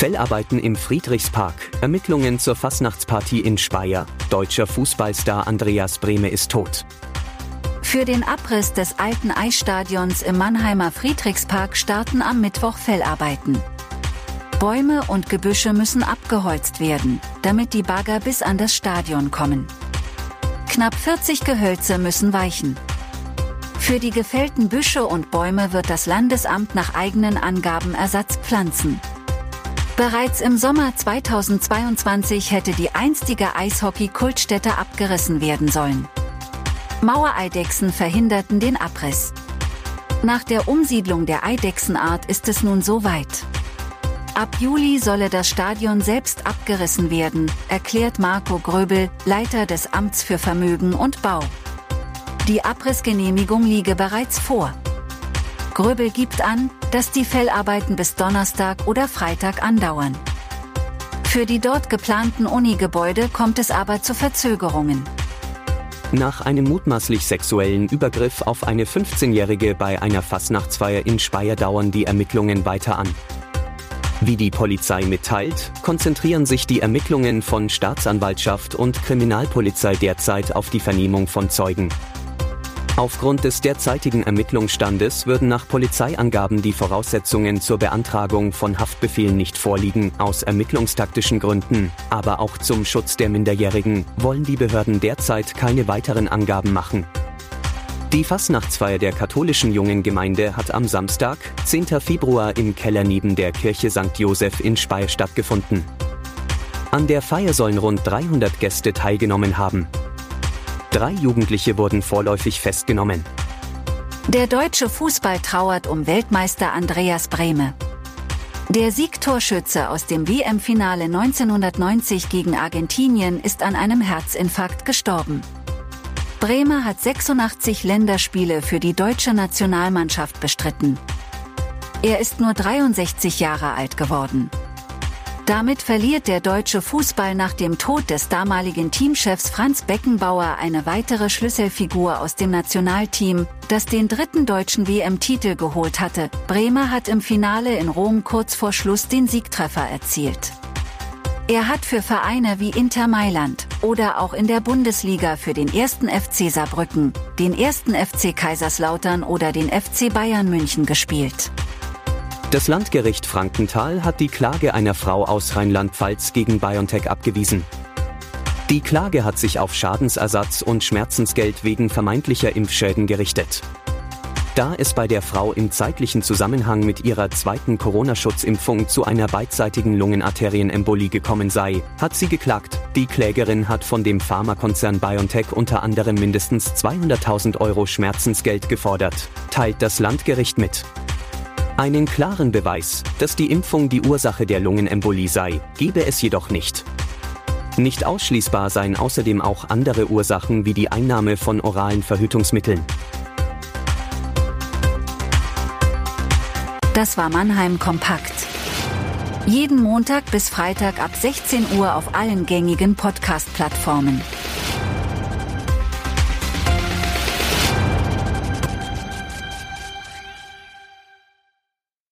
Fellarbeiten im Friedrichspark, Ermittlungen zur Fasnachtspartie in Speyer. Deutscher Fußballstar Andreas Brehme ist tot. Für den Abriss des alten Eisstadions im Mannheimer Friedrichspark starten am Mittwoch Fellarbeiten. Bäume und Gebüsche müssen abgeholzt werden, damit die Bagger bis an das Stadion kommen. Knapp 40 Gehölze müssen weichen. Für die gefällten Büsche und Bäume wird das Landesamt nach eigenen Angaben Ersatz pflanzen. Bereits im Sommer 2022 hätte die einstige Eishockey-Kultstätte abgerissen werden sollen. Mauereidechsen verhinderten den Abriss. Nach der Umsiedlung der Eidechsenart ist es nun soweit. Ab Juli solle das Stadion selbst abgerissen werden, erklärt Marco Gröbel, Leiter des Amts für Vermögen und Bau. Die Abrissgenehmigung liege bereits vor. Gröbel gibt an, dass die Fellarbeiten bis Donnerstag oder Freitag andauern. Für die dort geplanten Uni-Gebäude kommt es aber zu Verzögerungen. Nach einem mutmaßlich sexuellen Übergriff auf eine 15-Jährige bei einer Fastnachtsfeier in Speyer dauern die Ermittlungen weiter an. Wie die Polizei mitteilt, konzentrieren sich die Ermittlungen von Staatsanwaltschaft und Kriminalpolizei derzeit auf die Vernehmung von Zeugen. Aufgrund des derzeitigen Ermittlungsstandes würden nach Polizeiangaben die Voraussetzungen zur Beantragung von Haftbefehlen nicht vorliegen, aus ermittlungstaktischen Gründen, aber auch zum Schutz der Minderjährigen wollen die Behörden derzeit keine weiteren Angaben machen. Die Fastnachtsfeier der katholischen Jungen Gemeinde hat am Samstag, 10. Februar im Keller neben der Kirche St. Josef in Speyer stattgefunden. An der Feier sollen rund 300 Gäste teilgenommen haben. Drei Jugendliche wurden vorläufig festgenommen. Der deutsche Fußball trauert um Weltmeister Andreas Brehme. Der Siegtorschütze aus dem WM-Finale 1990 gegen Argentinien ist an einem Herzinfarkt gestorben. Brehme hat 86 Länderspiele für die deutsche Nationalmannschaft bestritten. Er ist nur 63 Jahre alt geworden. Damit verliert der deutsche Fußball nach dem Tod des damaligen Teamchefs Franz Beckenbauer eine weitere Schlüsselfigur aus dem Nationalteam, das den dritten deutschen WM-Titel geholt hatte. Bremer hat im Finale in Rom kurz vor Schluss den Siegtreffer erzielt. Er hat für Vereine wie Inter Mailand oder auch in der Bundesliga für den ersten FC Saarbrücken, den ersten FC Kaiserslautern oder den FC Bayern München gespielt. Das Landgericht Frankenthal hat die Klage einer Frau aus Rheinland-Pfalz gegen BioNTech abgewiesen. Die Klage hat sich auf Schadensersatz und Schmerzensgeld wegen vermeintlicher Impfschäden gerichtet. Da es bei der Frau im zeitlichen Zusammenhang mit ihrer zweiten Corona-Schutzimpfung zu einer beidseitigen Lungenarterienembolie gekommen sei, hat sie geklagt. Die Klägerin hat von dem Pharmakonzern BioNTech unter anderem mindestens 200.000 Euro Schmerzensgeld gefordert, teilt das Landgericht mit. Einen klaren Beweis, dass die Impfung die Ursache der Lungenembolie sei, gebe es jedoch nicht. Nicht ausschließbar seien außerdem auch andere Ursachen wie die Einnahme von oralen Verhütungsmitteln. Das war Mannheim Kompakt. Jeden Montag bis Freitag ab 16 Uhr auf allen gängigen Podcast-Plattformen.